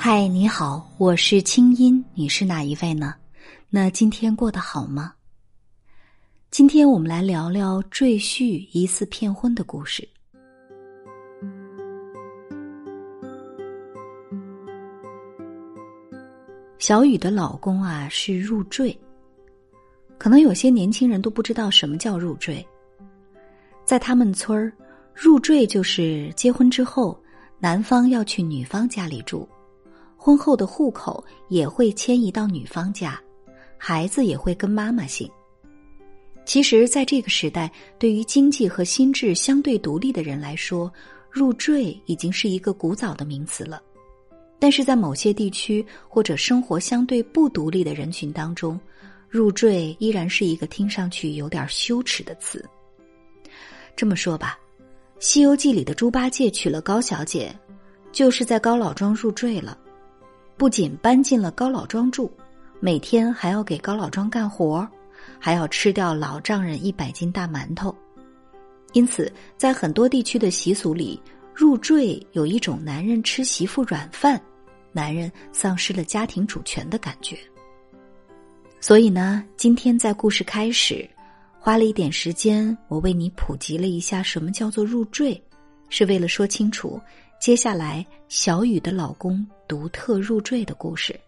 嗨，你好，我是清音，你是哪一位呢？那今天过得好吗？今天我们来聊聊赘婿疑似骗婚的故事。小雨的老公啊是入赘，可能有些年轻人都不知道什么叫入赘。在他们村儿，入赘就是结婚之后，男方要去女方家里住，婚后的户口也会迁移到女方家，孩子也会跟妈妈姓。其实，在这个时代，对于经济和心智相对独立的人来说，入赘已经是一个古早的名词了。但是在某些地区或者生活相对不独立的人群当中，入赘依然是一个听上去有点羞耻的词。这么说吧，《西游记》里的猪八戒娶了高小姐，就是在高老庄入赘了，不仅搬进了高老庄住，每天还要给高老庄干活，还要吃掉老丈人一百斤大馒头。因此，在很多地区的习俗里。入赘有一种男人吃媳妇软饭，男人丧失了家庭主权的感觉。所以呢，今天在故事开始，花了一点时间，我为你普及了一下什么叫做入赘，是为了说清楚接下来小雨的老公独特入赘的故事。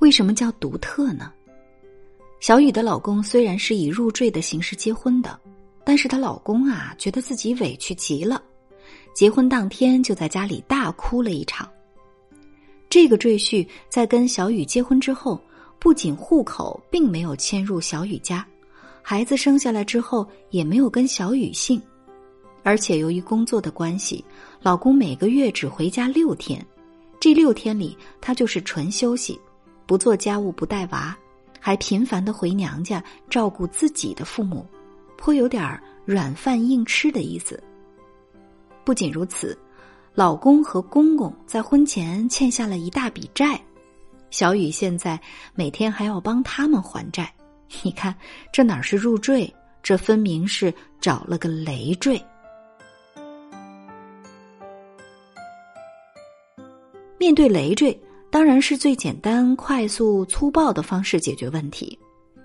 为什么叫独特呢？小雨的老公虽然是以入赘的形式结婚的，但是她老公啊，觉得自己委屈极了。结婚当天就在家里大哭了一场。这个赘婿在跟小雨结婚之后，不仅户口并没有迁入小雨家，孩子生下来之后也没有跟小雨姓，而且由于工作的关系，老公每个月只回家六天，这六天里他就是纯休息，不做家务不带娃，还频繁的回娘家照顾自己的父母，颇有点儿软饭硬吃的意思。不仅如此，老公和公公在婚前欠下了一大笔债，小雨现在每天还要帮他们还债。你看，这哪是入赘？这分明是找了个累赘。面对累赘，当然是最简单、快速、粗暴的方式解决问题，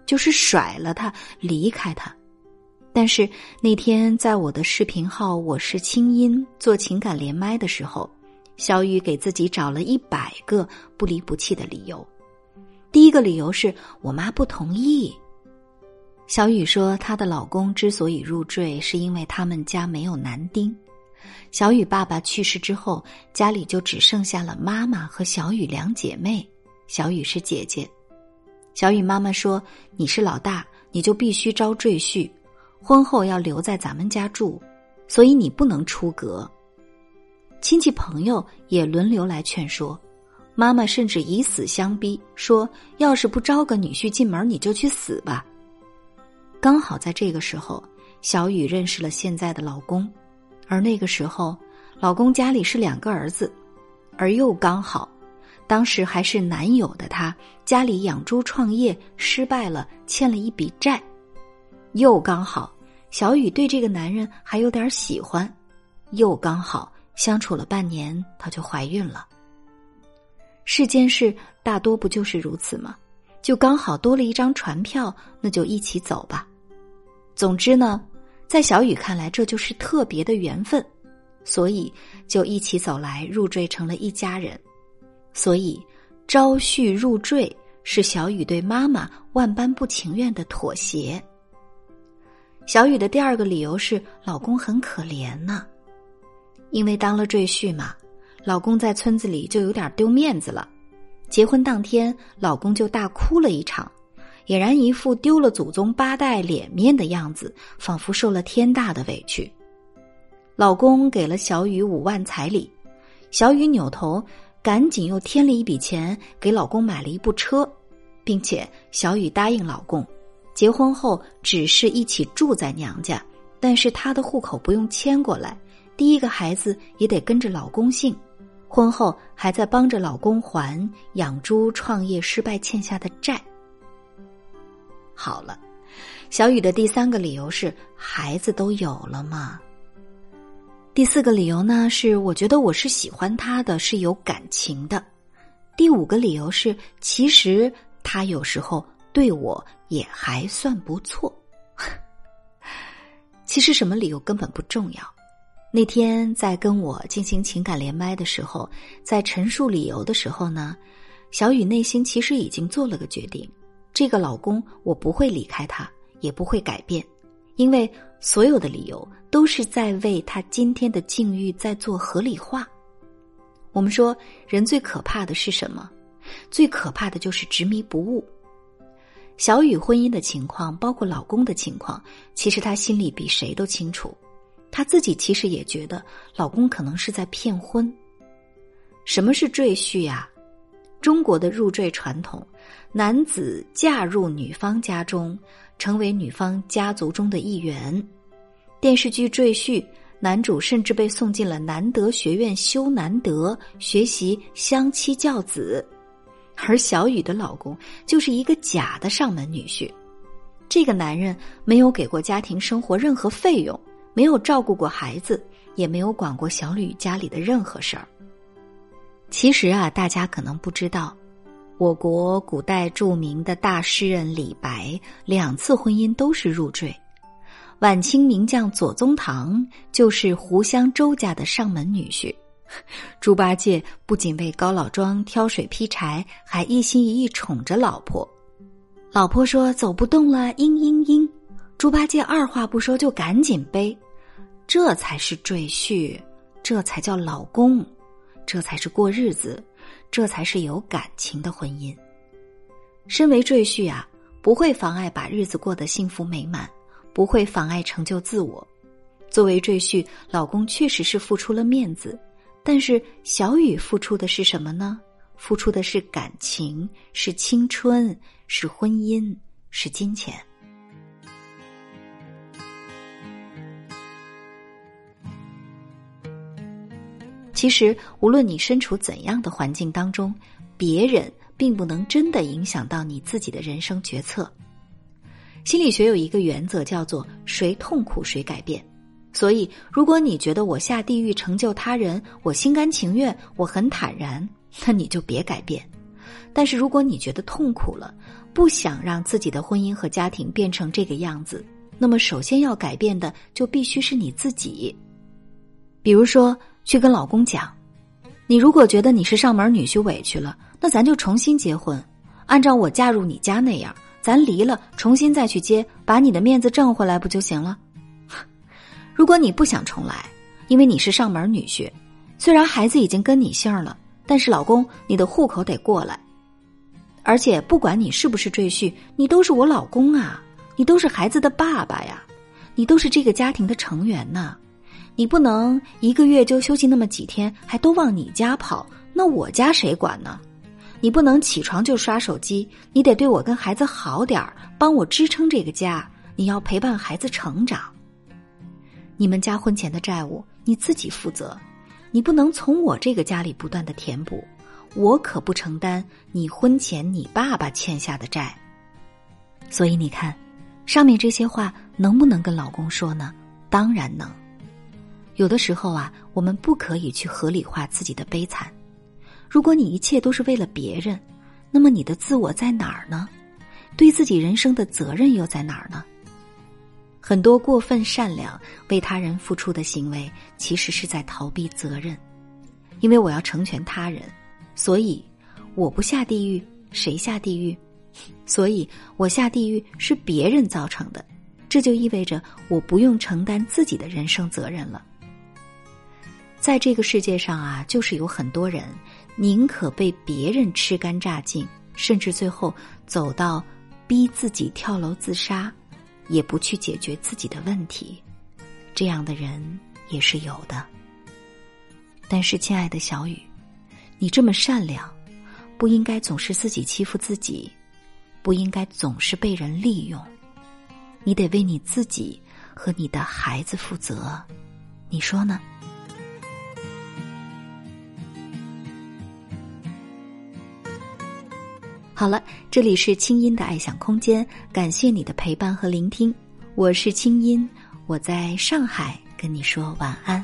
就是甩了他，离开他。但是那天在我的视频号“我是清音”做情感连麦的时候，小雨给自己找了一百个不离不弃的理由。第一个理由是我妈不同意。小雨说，她的老公之所以入赘，是因为他们家没有男丁。小雨爸爸去世之后，家里就只剩下了妈妈和小雨两姐妹。小雨是姐姐。小雨妈妈说：“你是老大，你就必须招赘婿。”婚后要留在咱们家住，所以你不能出阁。亲戚朋友也轮流来劝说，妈妈甚至以死相逼，说要是不招个女婿进门，你就去死吧。刚好在这个时候，小雨认识了现在的老公，而那个时候，老公家里是两个儿子，而又刚好，当时还是男友的他家里养猪创业失败了，欠了一笔债，又刚好。小雨对这个男人还有点喜欢，又刚好相处了半年，她就怀孕了。世间事大多不就是如此吗？就刚好多了一张船票，那就一起走吧。总之呢，在小雨看来，这就是特别的缘分，所以就一起走来入赘成了一家人。所以招婿入赘是小雨对妈妈万般不情愿的妥协。小雨的第二个理由是，老公很可怜呢，因为当了赘婿嘛，老公在村子里就有点丢面子了。结婚当天，老公就大哭了一场，俨然一副丢了祖宗八代脸面的样子，仿佛受了天大的委屈。老公给了小雨五万彩礼，小雨扭头，赶紧又添了一笔钱给老公买了一部车，并且小雨答应老公。结婚后只是一起住在娘家，但是她的户口不用迁过来，第一个孩子也得跟着老公姓。婚后还在帮着老公还养猪创业失败欠下的债。好了，小雨的第三个理由是孩子都有了吗？第四个理由呢，是我觉得我是喜欢他的，是有感情的。第五个理由是，其实他有时候对我也还算不错。其实什么理由根本不重要。那天在跟我进行情感连麦的时候，在陈述理由的时候呢，小雨内心其实已经做了个决定：这个老公我不会离开他，也不会改变，因为所有的理由都是在为他今天的境遇在做合理化。我们说，人最可怕的是什么？最可怕的就是执迷不悟。小雨婚姻的情况，包括老公的情况，其实她心里比谁都清楚。她自己其实也觉得老公可能是在骗婚。什么是赘婿呀？中国的入赘传统，男子嫁入女方家中，成为女方家族中的一员。电视剧《赘婿》。男主甚至被送进了南德学院修南德，学习相妻教子，而小雨的老公就是一个假的上门女婿。这个男人没有给过家庭生活任何费用，没有照顾过孩子，也没有管过小雨家里的任何事儿。其实啊，大家可能不知道，我国古代著名的大诗人李白两次婚姻都是入赘。晚清名将左宗棠就是湖湘周家的上门女婿，猪八戒不仅为高老庄挑水劈柴，还一心一意宠着老婆。老婆说走不动了，嘤嘤嘤，猪八戒二话不说就赶紧背，这才是赘婿，这才叫老公，这才是过日子，这才是有感情的婚姻。身为赘婿啊，不会妨碍把日子过得幸福美满。不会妨碍成就自我。作为赘婿，老公确实是付出了面子，但是小雨付出的是什么呢？付出的是感情，是青春，是婚姻，是金钱。其实，无论你身处怎样的环境当中，别人并不能真的影响到你自己的人生决策。心理学有一个原则，叫做“谁痛苦谁改变”。所以，如果你觉得我下地狱成就他人，我心甘情愿，我很坦然，那你就别改变。但是，如果你觉得痛苦了，不想让自己的婚姻和家庭变成这个样子，那么首先要改变的就必须是你自己。比如说，去跟老公讲：“你如果觉得你是上门女婿委屈了，那咱就重新结婚，按照我嫁入你家那样。”咱离了，重新再去接，把你的面子挣回来不就行了？如果你不想重来，因为你是上门女婿，虽然孩子已经跟你姓了，但是老公，你的户口得过来。而且不管你是不是赘婿，你都是我老公啊，你都是孩子的爸爸呀，你都是这个家庭的成员呢。你不能一个月就休息那么几天，还都往你家跑，那我家谁管呢？你不能起床就刷手机，你得对我跟孩子好点儿，帮我支撑这个家。你要陪伴孩子成长。你们家婚前的债务你自己负责，你不能从我这个家里不断的填补，我可不承担你婚前你爸爸欠下的债。所以你看，上面这些话能不能跟老公说呢？当然能。有的时候啊，我们不可以去合理化自己的悲惨。如果你一切都是为了别人，那么你的自我在哪儿呢？对自己人生的责任又在哪儿呢？很多过分善良、为他人付出的行为，其实是在逃避责任。因为我要成全他人，所以我不下地狱，谁下地狱？所以我下地狱是别人造成的，这就意味着我不用承担自己的人生责任了。在这个世界上啊，就是有很多人。宁可被别人吃干榨尽，甚至最后走到逼自己跳楼自杀，也不去解决自己的问题，这样的人也是有的。但是，亲爱的小雨，你这么善良，不应该总是自己欺负自己，不应该总是被人利用，你得为你自己和你的孩子负责，你说呢？好了，这里是清音的爱想空间，感谢你的陪伴和聆听，我是清音，我在上海跟你说晚安。